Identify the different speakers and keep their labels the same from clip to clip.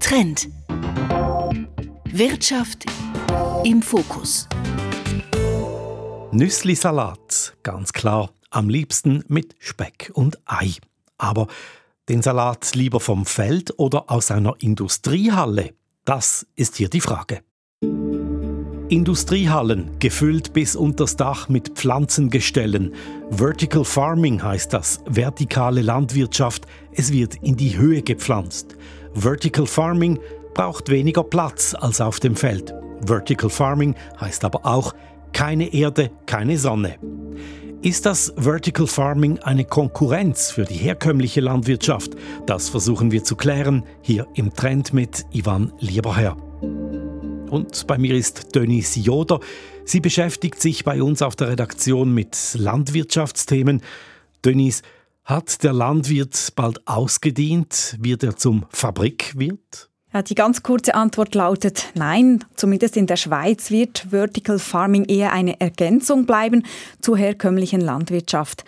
Speaker 1: Trend. Wirtschaft im Fokus.
Speaker 2: Nüsslisalat, ganz klar, am liebsten mit Speck und Ei. Aber den Salat lieber vom Feld oder aus einer Industriehalle? Das ist hier die Frage. Industriehallen, gefüllt bis unters Dach mit Pflanzengestellen. Vertical Farming heißt das, vertikale Landwirtschaft. Es wird in die Höhe gepflanzt. Vertical Farming braucht weniger Platz als auf dem Feld. Vertical Farming heißt aber auch keine Erde, keine Sonne. Ist das Vertical Farming eine Konkurrenz für die herkömmliche Landwirtschaft? Das versuchen wir zu klären hier im Trend mit Ivan Lieberherr. Und bei mir ist Denise Joder. Sie beschäftigt sich bei uns auf der Redaktion mit Landwirtschaftsthemen. Denise, hat der Landwirt bald ausgedient, wie er zum Fabrikwirt?
Speaker 3: Ja, die ganz kurze Antwort lautet nein. Zumindest in der Schweiz wird Vertical Farming eher eine Ergänzung bleiben zur herkömmlichen Landwirtschaft.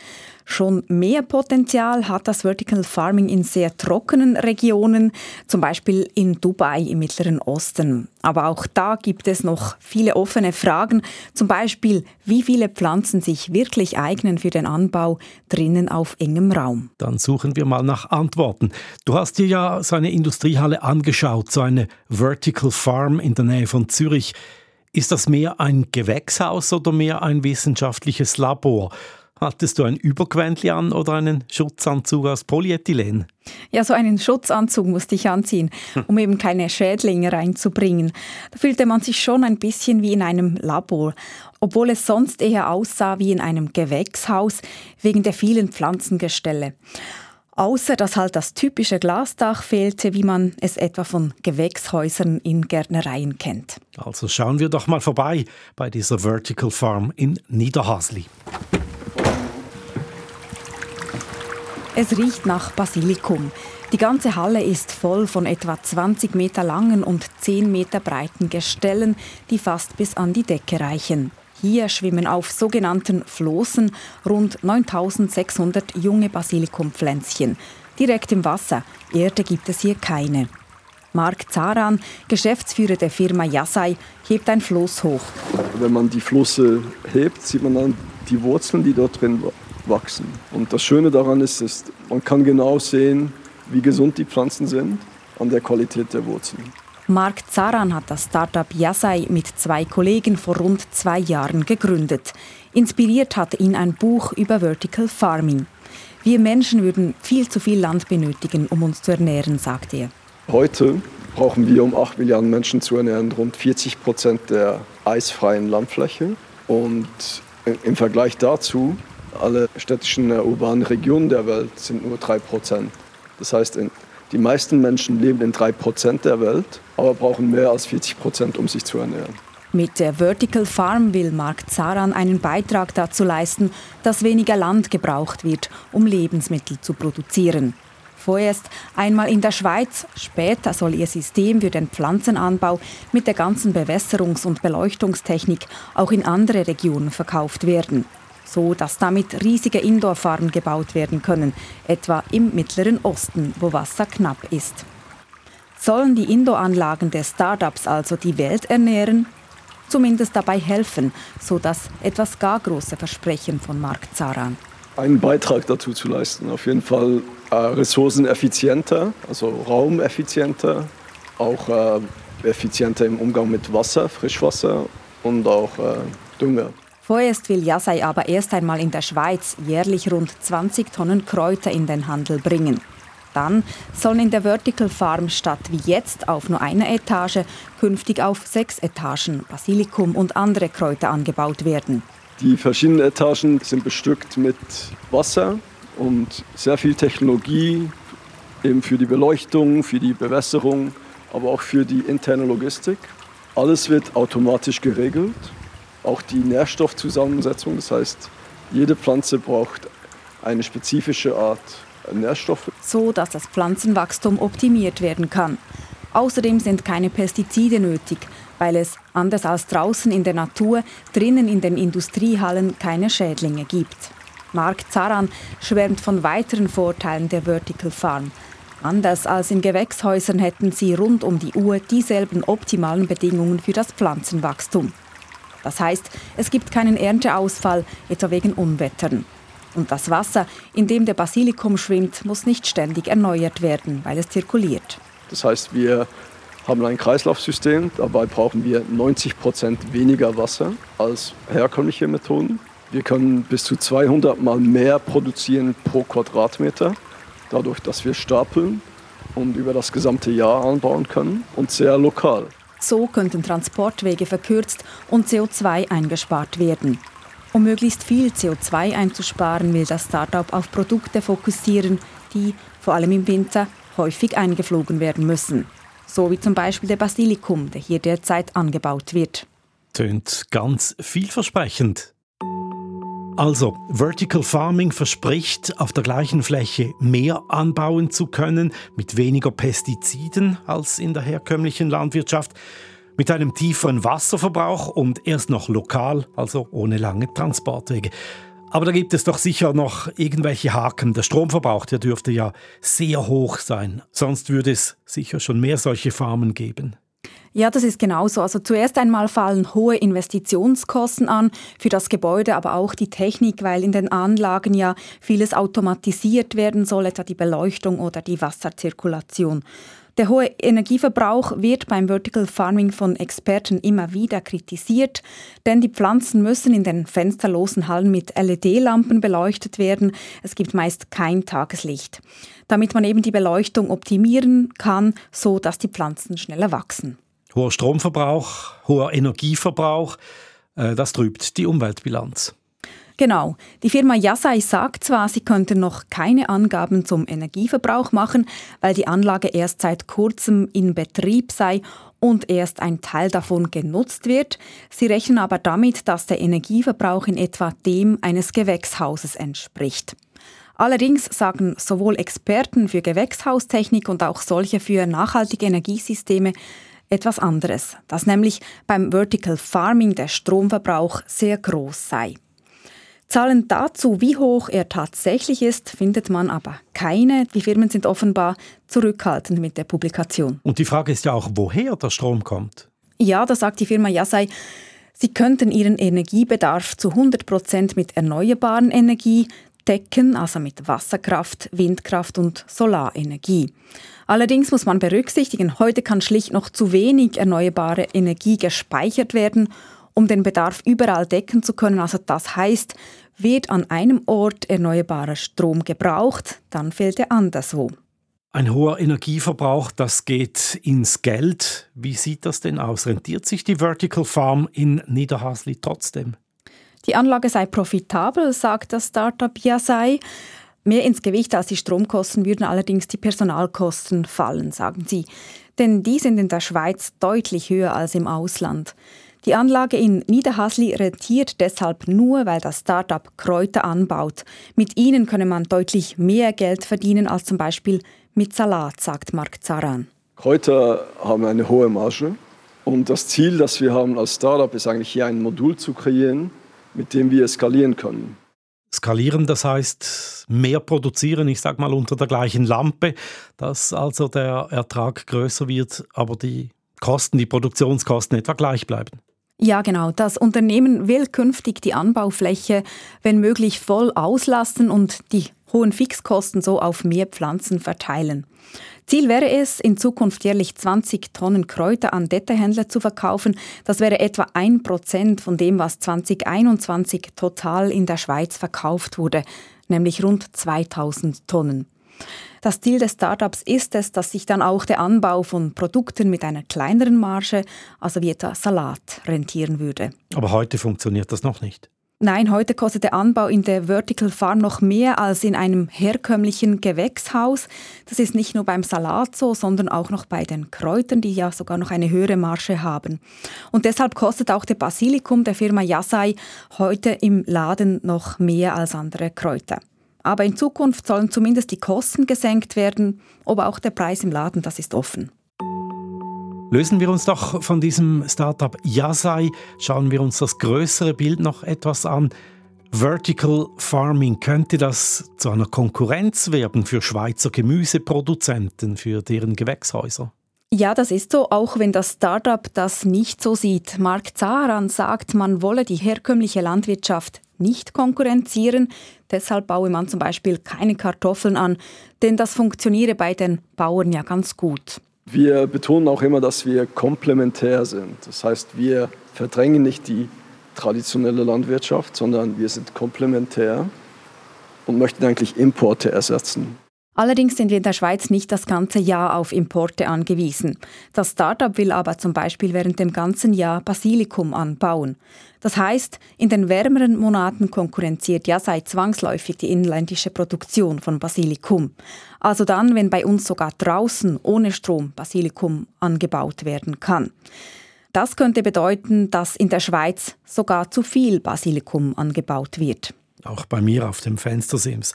Speaker 3: Schon mehr Potenzial hat das Vertical Farming in sehr trockenen Regionen, zum Beispiel in Dubai im Mittleren Osten. Aber auch da gibt es noch viele offene Fragen, zum Beispiel wie viele Pflanzen sich wirklich eignen für den Anbau drinnen auf engem Raum.
Speaker 2: Dann suchen wir mal nach Antworten. Du hast dir ja so eine Industriehalle angeschaut, so eine Vertical Farm in der Nähe von Zürich. Ist das mehr ein Gewächshaus oder mehr ein wissenschaftliches Labor? Hattest du ein Überquäntli an oder einen Schutzanzug aus Polyethylen?
Speaker 3: Ja, so einen Schutzanzug musste ich anziehen, um eben keine Schädlinge reinzubringen. Da fühlte man sich schon ein bisschen wie in einem Labor, obwohl es sonst eher aussah wie in einem Gewächshaus wegen der vielen Pflanzengestelle. Außer dass halt das typische Glasdach fehlte, wie man es etwa von Gewächshäusern in Gärtnereien kennt.
Speaker 2: Also schauen wir doch mal vorbei bei dieser Vertical Farm in Niederhasli.
Speaker 3: Es riecht nach Basilikum. Die ganze Halle ist voll von etwa 20 Meter langen und 10 Meter breiten Gestellen, die fast bis an die Decke reichen. Hier schwimmen auf sogenannten Flossen rund 9600 junge Basilikumpflänzchen. Direkt im Wasser. Erde gibt es hier keine. Mark Zaran, Geschäftsführer der Firma Yasai, hebt ein Floß hoch.
Speaker 4: Wenn man die Flosse hebt, sieht man dann die Wurzeln, die dort drin wachsen. Und das Schöne daran ist, ist, man kann genau sehen, wie gesund die Pflanzen sind an der Qualität der Wurzeln.
Speaker 3: Mark Zaran hat das Startup Yasai mit zwei Kollegen vor rund zwei Jahren gegründet. Inspiriert hat ihn ein Buch über Vertical Farming. Wir Menschen würden viel zu viel Land benötigen, um uns zu ernähren, sagt er.
Speaker 4: Heute brauchen wir, um 8 Milliarden Menschen zu ernähren, rund 40 Prozent der eisfreien Landfläche. Und im Vergleich dazu alle städtischen äh, urbanen Regionen der Welt sind nur 3% Das heißt, die meisten Menschen leben in 3% der Welt, aber brauchen mehr als 40% um sich zu ernähren.
Speaker 3: Mit der Vertical Farm will Mark Zaran einen Beitrag dazu leisten, dass weniger Land gebraucht wird, um Lebensmittel zu produzieren. Vorerst einmal in der Schweiz, später soll ihr System für den Pflanzenanbau mit der ganzen Bewässerungs- und Beleuchtungstechnik auch in andere Regionen verkauft werden so dass damit riesige Indoor-Farmen gebaut werden können, etwa im Mittleren Osten, wo Wasser knapp ist. Sollen die Indoor-Anlagen der Startups also die Welt ernähren? Zumindest dabei helfen, so dass etwas gar große Versprechen von Mark Zaran.
Speaker 4: Einen Beitrag dazu zu leisten, auf jeden Fall äh, ressourceneffizienter, also raumeffizienter, auch äh, effizienter im Umgang mit Wasser, Frischwasser und auch äh, Dünger.
Speaker 3: Vorerst will Yasai aber erst einmal in der Schweiz jährlich rund 20 Tonnen Kräuter in den Handel bringen. Dann sollen in der Vertical Farm statt wie jetzt auf nur einer Etage künftig auf sechs Etagen Basilikum und andere Kräuter angebaut werden.
Speaker 4: Die verschiedenen Etagen sind bestückt mit Wasser und sehr viel Technologie eben für die Beleuchtung, für die Bewässerung, aber auch für die interne Logistik. Alles wird automatisch geregelt auch die Nährstoffzusammensetzung. Das heißt, jede Pflanze braucht eine spezifische Art Nährstoffe.
Speaker 3: So dass das Pflanzenwachstum optimiert werden kann. Außerdem sind keine Pestizide nötig, weil es, anders als draußen in der Natur, drinnen in den Industriehallen keine Schädlinge gibt. Mark Zaran schwärmt von weiteren Vorteilen der Vertical Farm. Anders als in Gewächshäusern hätten sie rund um die Uhr dieselben optimalen Bedingungen für das Pflanzenwachstum. Das heißt, es gibt keinen Ernteausfall, etwa wegen Unwettern. Und das Wasser, in dem der Basilikum schwimmt, muss nicht ständig erneuert werden, weil es zirkuliert.
Speaker 4: Das heißt, wir haben ein Kreislaufsystem, dabei brauchen wir 90 Prozent weniger Wasser als herkömmliche Methoden. Wir können bis zu 200 Mal mehr produzieren pro Quadratmeter, dadurch, dass wir stapeln und über das gesamte Jahr anbauen können und sehr lokal.
Speaker 3: So könnten Transportwege verkürzt und CO2 eingespart werden. Um möglichst viel CO2 einzusparen, will das Startup auf Produkte fokussieren, die, vor allem im Winter, häufig eingeflogen werden müssen. So wie zum Beispiel der Basilikum, der hier derzeit angebaut wird.
Speaker 2: Tönt ganz vielversprechend. Also, Vertical Farming verspricht, auf der gleichen Fläche mehr anbauen zu können, mit weniger Pestiziden als in der herkömmlichen Landwirtschaft, mit einem tieferen Wasserverbrauch und erst noch lokal, also ohne lange Transportwege. Aber da gibt es doch sicher noch irgendwelche Haken. Der Stromverbrauch, der dürfte ja sehr hoch sein. Sonst würde es sicher schon mehr solche Farmen geben.
Speaker 3: Ja, das ist genauso. Also zuerst einmal fallen hohe Investitionskosten an für das Gebäude, aber auch die Technik, weil in den Anlagen ja vieles automatisiert werden soll, etwa die Beleuchtung oder die Wasserzirkulation. Der hohe Energieverbrauch wird beim Vertical Farming von Experten immer wieder kritisiert, denn die Pflanzen müssen in den fensterlosen Hallen mit LED-Lampen beleuchtet werden. Es gibt meist kein Tageslicht, damit man eben die Beleuchtung optimieren kann, so dass die Pflanzen schneller wachsen.
Speaker 2: Hoher Stromverbrauch, hoher Energieverbrauch, äh, das trübt die Umweltbilanz.
Speaker 3: Genau. Die Firma Yasai sagt zwar, sie könnte noch keine Angaben zum Energieverbrauch machen, weil die Anlage erst seit kurzem in Betrieb sei und erst ein Teil davon genutzt wird. Sie rechnen aber damit, dass der Energieverbrauch in etwa dem eines Gewächshauses entspricht. Allerdings sagen sowohl Experten für Gewächshaustechnik und auch solche für nachhaltige Energiesysteme, etwas anderes, dass nämlich beim Vertical Farming der Stromverbrauch sehr groß sei. Zahlen dazu, wie hoch er tatsächlich ist, findet man aber keine. Die Firmen sind offenbar zurückhaltend mit der Publikation.
Speaker 2: Und die Frage ist ja auch, woher der Strom kommt.
Speaker 3: Ja, da sagt die Firma Yasai, sie könnten ihren Energiebedarf zu 100 Prozent mit erneuerbaren Energie decken, also mit Wasserkraft, Windkraft und Solarenergie. Allerdings muss man berücksichtigen, heute kann schlicht noch zu wenig erneuerbare Energie gespeichert werden, um den Bedarf überall decken zu können. Also das heißt, wird an einem Ort erneuerbarer Strom gebraucht, dann fehlt er anderswo.
Speaker 2: Ein hoher Energieverbrauch, das geht ins Geld. Wie sieht das denn aus? Rentiert sich die Vertical Farm in Niederhasli trotzdem?
Speaker 3: Die Anlage sei profitabel, sagt das Startup ja sei. Mehr ins Gewicht als die Stromkosten würden allerdings die Personalkosten fallen, sagen sie. Denn die sind in der Schweiz deutlich höher als im Ausland. Die Anlage in Niederhasli rentiert deshalb nur, weil das Startup Kräuter anbaut. Mit ihnen könne man deutlich mehr Geld verdienen als zum Beispiel mit Salat, sagt Mark Zaran.
Speaker 4: Kräuter haben eine hohe Marge. Und das Ziel, das wir haben als Startup, ist eigentlich hier ein Modul zu kreieren, mit dem wir skalieren können.
Speaker 2: Skalieren, das heißt mehr produzieren, ich sage mal unter der gleichen Lampe, dass also der Ertrag größer wird, aber die Kosten, die Produktionskosten etwa gleich bleiben.
Speaker 3: Ja, genau. Das Unternehmen will künftig die Anbaufläche, wenn möglich, voll auslassen und die hohen Fixkosten so auf mehr Pflanzen verteilen. Ziel wäre es, in Zukunft jährlich 20 Tonnen Kräuter an Detterhändler zu verkaufen. Das wäre etwa ein Prozent von dem, was 2021 total in der Schweiz verkauft wurde, nämlich rund 2000 Tonnen. Das Ziel des Startups ist es, dass sich dann auch der Anbau von Produkten mit einer kleineren Marge, also wie etwa Salat, rentieren würde.
Speaker 2: Aber heute funktioniert das noch nicht.
Speaker 3: Nein, heute kostet der Anbau in der Vertical Farm noch mehr als in einem herkömmlichen Gewächshaus. Das ist nicht nur beim Salat so, sondern auch noch bei den Kräutern, die ja sogar noch eine höhere Marge haben. Und deshalb kostet auch der Basilikum der Firma Yasai heute im Laden noch mehr als andere Kräuter. Aber in Zukunft sollen zumindest die Kosten gesenkt werden, aber auch der Preis im Laden, das ist offen.
Speaker 2: Lösen wir uns doch von diesem Startup Yasai, schauen wir uns das größere Bild noch etwas an. Vertical Farming, könnte das zu einer Konkurrenz werden für Schweizer Gemüseproduzenten, für deren Gewächshäuser?
Speaker 3: Ja, das ist so, auch wenn das Startup das nicht so sieht. Mark Zaran sagt, man wolle die herkömmliche Landwirtschaft nicht konkurrenzieren. Deshalb baue man zum Beispiel keine Kartoffeln an, denn das funktioniere bei den Bauern ja ganz gut.
Speaker 4: Wir betonen auch immer, dass wir komplementär sind. Das heißt, wir verdrängen nicht die traditionelle Landwirtschaft, sondern wir sind komplementär und möchten eigentlich Importe ersetzen.
Speaker 3: Allerdings sind wir in der Schweiz nicht das ganze Jahr auf Importe angewiesen. Das Startup will aber zum Beispiel während dem ganzen Jahr Basilikum anbauen. Das heißt, in den wärmeren Monaten konkurrenziert ja seit zwangsläufig die inländische Produktion von Basilikum. Also dann, wenn bei uns sogar draußen ohne Strom Basilikum angebaut werden kann. Das könnte bedeuten, dass in der Schweiz sogar zu viel Basilikum angebaut wird.
Speaker 2: Auch bei mir auf dem Fenstersims.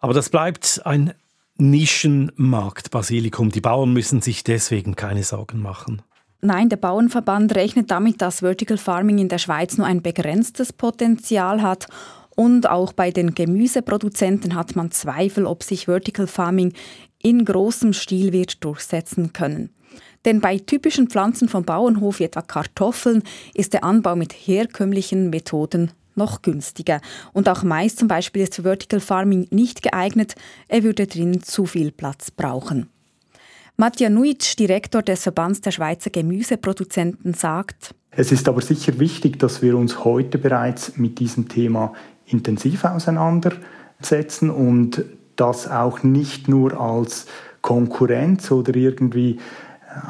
Speaker 2: Aber das bleibt ein Nischenmarkt Basilikum. Die Bauern müssen sich deswegen keine Sorgen machen.
Speaker 3: Nein, der Bauernverband rechnet damit, dass Vertical Farming in der Schweiz nur ein begrenztes Potenzial hat. Und auch bei den Gemüseproduzenten hat man Zweifel, ob sich Vertical Farming in großem Stil wird durchsetzen können. Denn bei typischen Pflanzen vom Bauernhof, wie etwa Kartoffeln, ist der Anbau mit herkömmlichen Methoden noch günstiger. Und auch Mais zum Beispiel ist für Vertical Farming nicht geeignet. Er würde drinnen zu viel Platz brauchen. Matja Nuitsch, Direktor des Verbands der Schweizer Gemüseproduzenten, sagt,
Speaker 5: es ist aber sicher wichtig, dass wir uns heute bereits mit diesem Thema intensiv auseinandersetzen und das auch nicht nur als Konkurrenz oder irgendwie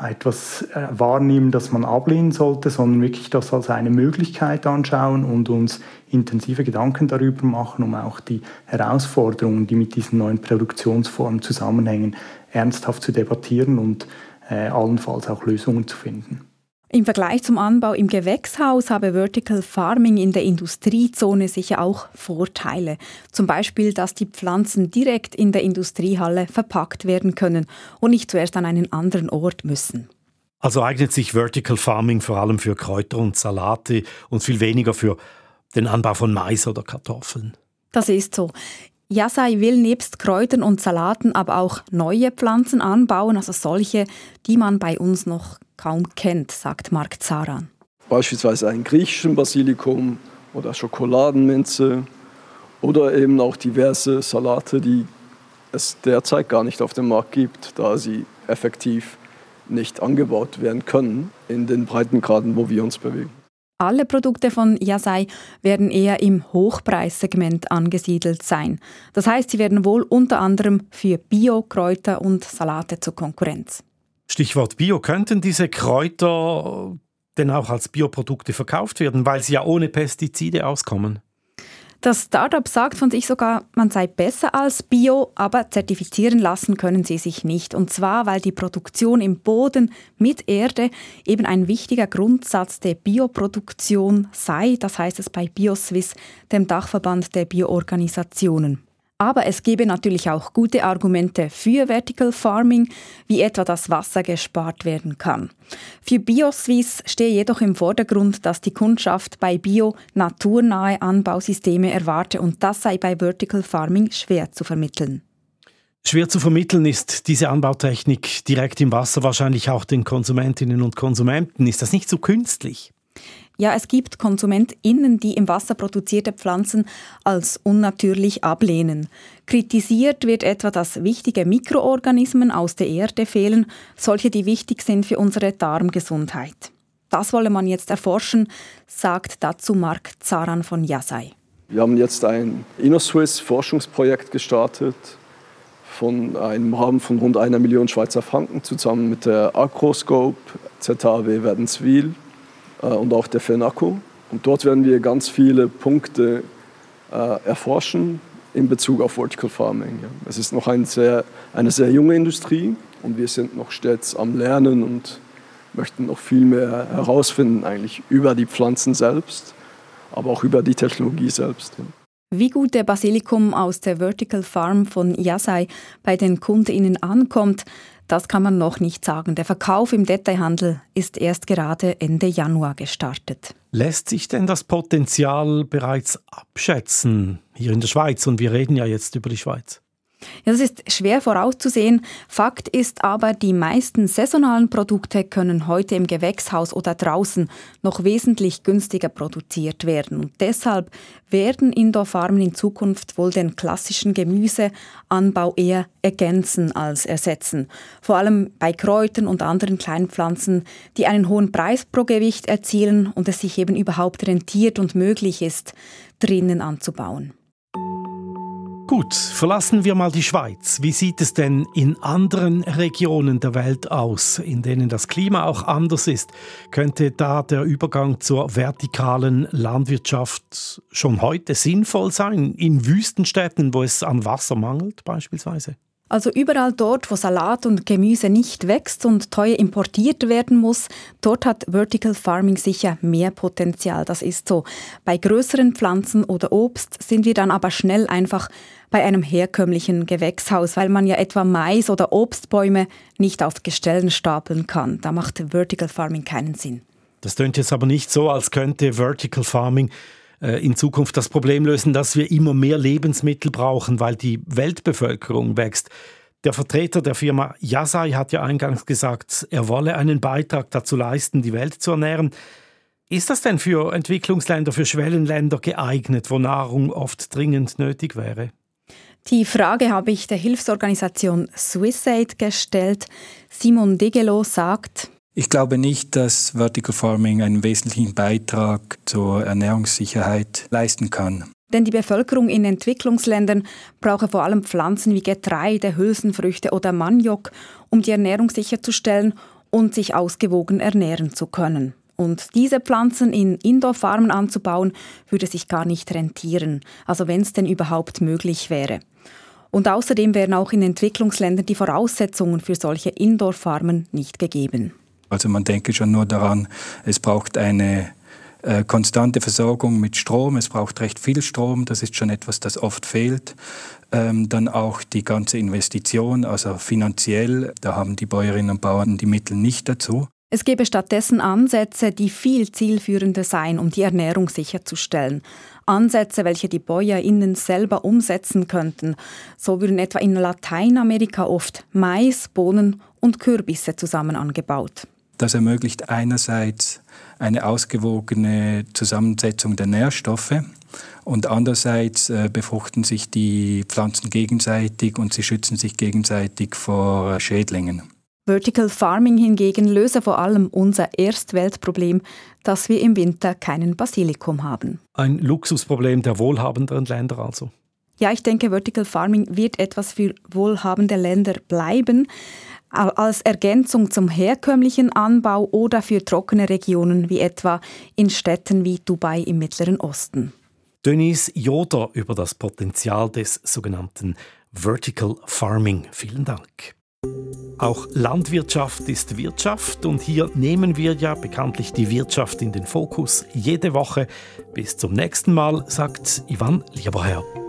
Speaker 5: etwas äh, wahrnehmen, das man ablehnen sollte, sondern wirklich das als eine Möglichkeit anschauen und uns intensive Gedanken darüber machen, um auch die Herausforderungen, die mit diesen neuen Produktionsformen zusammenhängen, ernsthaft zu debattieren und äh, allenfalls auch Lösungen zu finden.
Speaker 3: Im Vergleich zum Anbau im Gewächshaus habe Vertical Farming in der Industriezone sicher auch Vorteile. Zum Beispiel, dass die Pflanzen direkt in der Industriehalle verpackt werden können und nicht zuerst an einen anderen Ort müssen.
Speaker 2: Also eignet sich Vertical Farming vor allem für Kräuter und Salate und viel weniger für den Anbau von Mais oder Kartoffeln.
Speaker 3: Das ist so. Yasai will nebst Kräutern und Salaten aber auch neue Pflanzen anbauen, also solche, die man bei uns noch kaum kennt, sagt Mark Zaran.
Speaker 4: Beispielsweise einen griechischen Basilikum oder Schokoladenminze oder eben auch diverse Salate, die es derzeit gar nicht auf dem Markt gibt, da sie effektiv nicht angebaut werden können in den Breitengraden, wo wir uns bewegen.
Speaker 3: Alle Produkte von Yasai werden eher im Hochpreissegment angesiedelt sein. Das heißt, sie werden wohl unter anderem für Bio, Kräuter und Salate zur Konkurrenz.
Speaker 2: Stichwort Bio. Könnten diese Kräuter denn auch als Bioprodukte verkauft werden, weil sie ja ohne Pestizide auskommen?
Speaker 3: Das Startup sagt von sich sogar, man sei besser als Bio, aber zertifizieren lassen können sie sich nicht. Und zwar, weil die Produktion im Boden mit Erde eben ein wichtiger Grundsatz der Bioproduktion sei. Das heißt es bei BioSwiss, dem Dachverband der Bioorganisationen. Aber es gäbe natürlich auch gute Argumente für Vertical Farming, wie etwa, dass Wasser gespart werden kann. Für BioSwiss stehe jedoch im Vordergrund, dass die Kundschaft bei Bio naturnahe Anbausysteme erwarte und das sei bei Vertical Farming schwer zu vermitteln.
Speaker 2: Schwer zu vermitteln ist diese Anbautechnik direkt im Wasser wahrscheinlich auch den Konsumentinnen und Konsumenten. Ist das nicht so künstlich?
Speaker 3: Ja, es gibt KonsumentInnen, die im Wasser produzierte Pflanzen als unnatürlich ablehnen. Kritisiert wird etwa, dass wichtige Mikroorganismen aus der Erde fehlen, solche, die wichtig sind für unsere Darmgesundheit. Das wolle man jetzt erforschen, sagt dazu Mark Zaran von Yasai.
Speaker 4: Wir haben jetzt ein InnoSwiss Forschungsprojekt gestartet von einem Rahmen von rund einer Million Schweizer Franken zusammen mit der Agroscope, ZHW Wädenswil äh, und auch der FENACO. Und dort werden wir ganz viele Punkte äh, erforschen in Bezug auf Vertical Farming. Es ist noch ein sehr, eine sehr junge Industrie und wir sind noch stets am Lernen und möchten noch viel mehr herausfinden eigentlich über die Pflanzen selbst, aber auch über die Technologie selbst.
Speaker 3: Wie gut der Basilikum aus der Vertical Farm von Yasai bei den KundInnen ankommt, Das kann man noch nicht sagen. Der Verkauf im Detailhandel ist erst gerade Ende Januar gestartet.
Speaker 2: Lässt sich denn das Potenzial bereits abschätzen hier in der Schweiz? Und wir reden ja jetzt über die Schweiz.
Speaker 3: Ja, das ist schwer vorauszusehen. Fakt ist aber, die meisten saisonalen Produkte können heute im Gewächshaus oder draußen noch wesentlich günstiger produziert werden. Und deshalb werden Indoor-Farmen in Zukunft wohl den klassischen Gemüseanbau eher ergänzen als ersetzen. Vor allem bei Kräutern und anderen Kleinpflanzen, die einen hohen Preis pro Gewicht erzielen und es sich eben überhaupt rentiert und möglich ist, drinnen anzubauen.
Speaker 2: Gut, verlassen wir mal die Schweiz. Wie sieht es denn in anderen Regionen der Welt aus, in denen das Klima auch anders ist? Könnte da der Übergang zur vertikalen Landwirtschaft schon heute sinnvoll sein, in Wüstenstädten, wo es an Wasser mangelt beispielsweise?
Speaker 3: Also überall dort, wo Salat und Gemüse nicht wächst und teuer importiert werden muss, dort hat Vertical Farming sicher mehr Potenzial. Das ist so. Bei größeren Pflanzen oder Obst sind wir dann aber schnell einfach bei einem herkömmlichen Gewächshaus, weil man ja etwa Mais oder Obstbäume nicht auf Gestellen stapeln kann. Da macht Vertical Farming keinen Sinn.
Speaker 2: Das tönt jetzt aber nicht so, als könnte Vertical Farming in Zukunft das Problem lösen, dass wir immer mehr Lebensmittel brauchen, weil die Weltbevölkerung wächst. Der Vertreter der Firma Yasai hat ja eingangs gesagt, er wolle einen Beitrag dazu leisten, die Welt zu ernähren. Ist das denn für Entwicklungsländer, für Schwellenländer geeignet, wo Nahrung oft dringend nötig wäre?
Speaker 3: Die Frage habe ich der Hilfsorganisation SwissAid gestellt. Simon Degelow sagt,
Speaker 6: ich glaube nicht, dass Vertical Farming einen wesentlichen Beitrag zur Ernährungssicherheit leisten kann.
Speaker 3: Denn die Bevölkerung in Entwicklungsländern brauche vor allem Pflanzen wie Getreide, Hülsenfrüchte oder Maniok, um die Ernährung sicherzustellen und sich ausgewogen ernähren zu können. Und diese Pflanzen in Indoor-Farmen anzubauen, würde sich gar nicht rentieren, also wenn es denn überhaupt möglich wäre. Und außerdem wären auch in Entwicklungsländern die Voraussetzungen für solche Indoor-Farmen nicht gegeben.
Speaker 6: Also man denke schon nur daran, es braucht eine äh, konstante Versorgung mit Strom, es braucht recht viel Strom, das ist schon etwas, das oft fehlt. Ähm, dann auch die ganze Investition, also finanziell, da haben die Bäuerinnen und Bauern die Mittel nicht dazu.
Speaker 3: Es gäbe stattdessen Ansätze, die viel zielführender seien, um die Ernährung sicherzustellen. Ansätze, welche die BäuerInnen selber umsetzen könnten. So würden etwa in Lateinamerika oft Mais, Bohnen und Kürbisse zusammen angebaut.
Speaker 6: Das ermöglicht einerseits eine ausgewogene Zusammensetzung der Nährstoffe und andererseits äh, befruchten sich die Pflanzen gegenseitig und sie schützen sich gegenseitig vor Schädlingen.
Speaker 3: Vertical Farming hingegen löse vor allem unser Erstweltproblem, dass wir im Winter keinen Basilikum haben.
Speaker 2: Ein Luxusproblem der wohlhabenderen Länder also.
Speaker 3: Ja, ich denke, Vertical Farming wird etwas für wohlhabende Länder bleiben, als Ergänzung zum herkömmlichen Anbau oder für trockene Regionen wie etwa in Städten wie Dubai im Mittleren Osten.
Speaker 2: Denise Joder über das Potenzial des sogenannten Vertical Farming. Vielen Dank. Auch Landwirtschaft ist Wirtschaft und hier nehmen wir ja bekanntlich die Wirtschaft in den Fokus jede Woche. Bis zum nächsten Mal, sagt Ivan Lieberherr.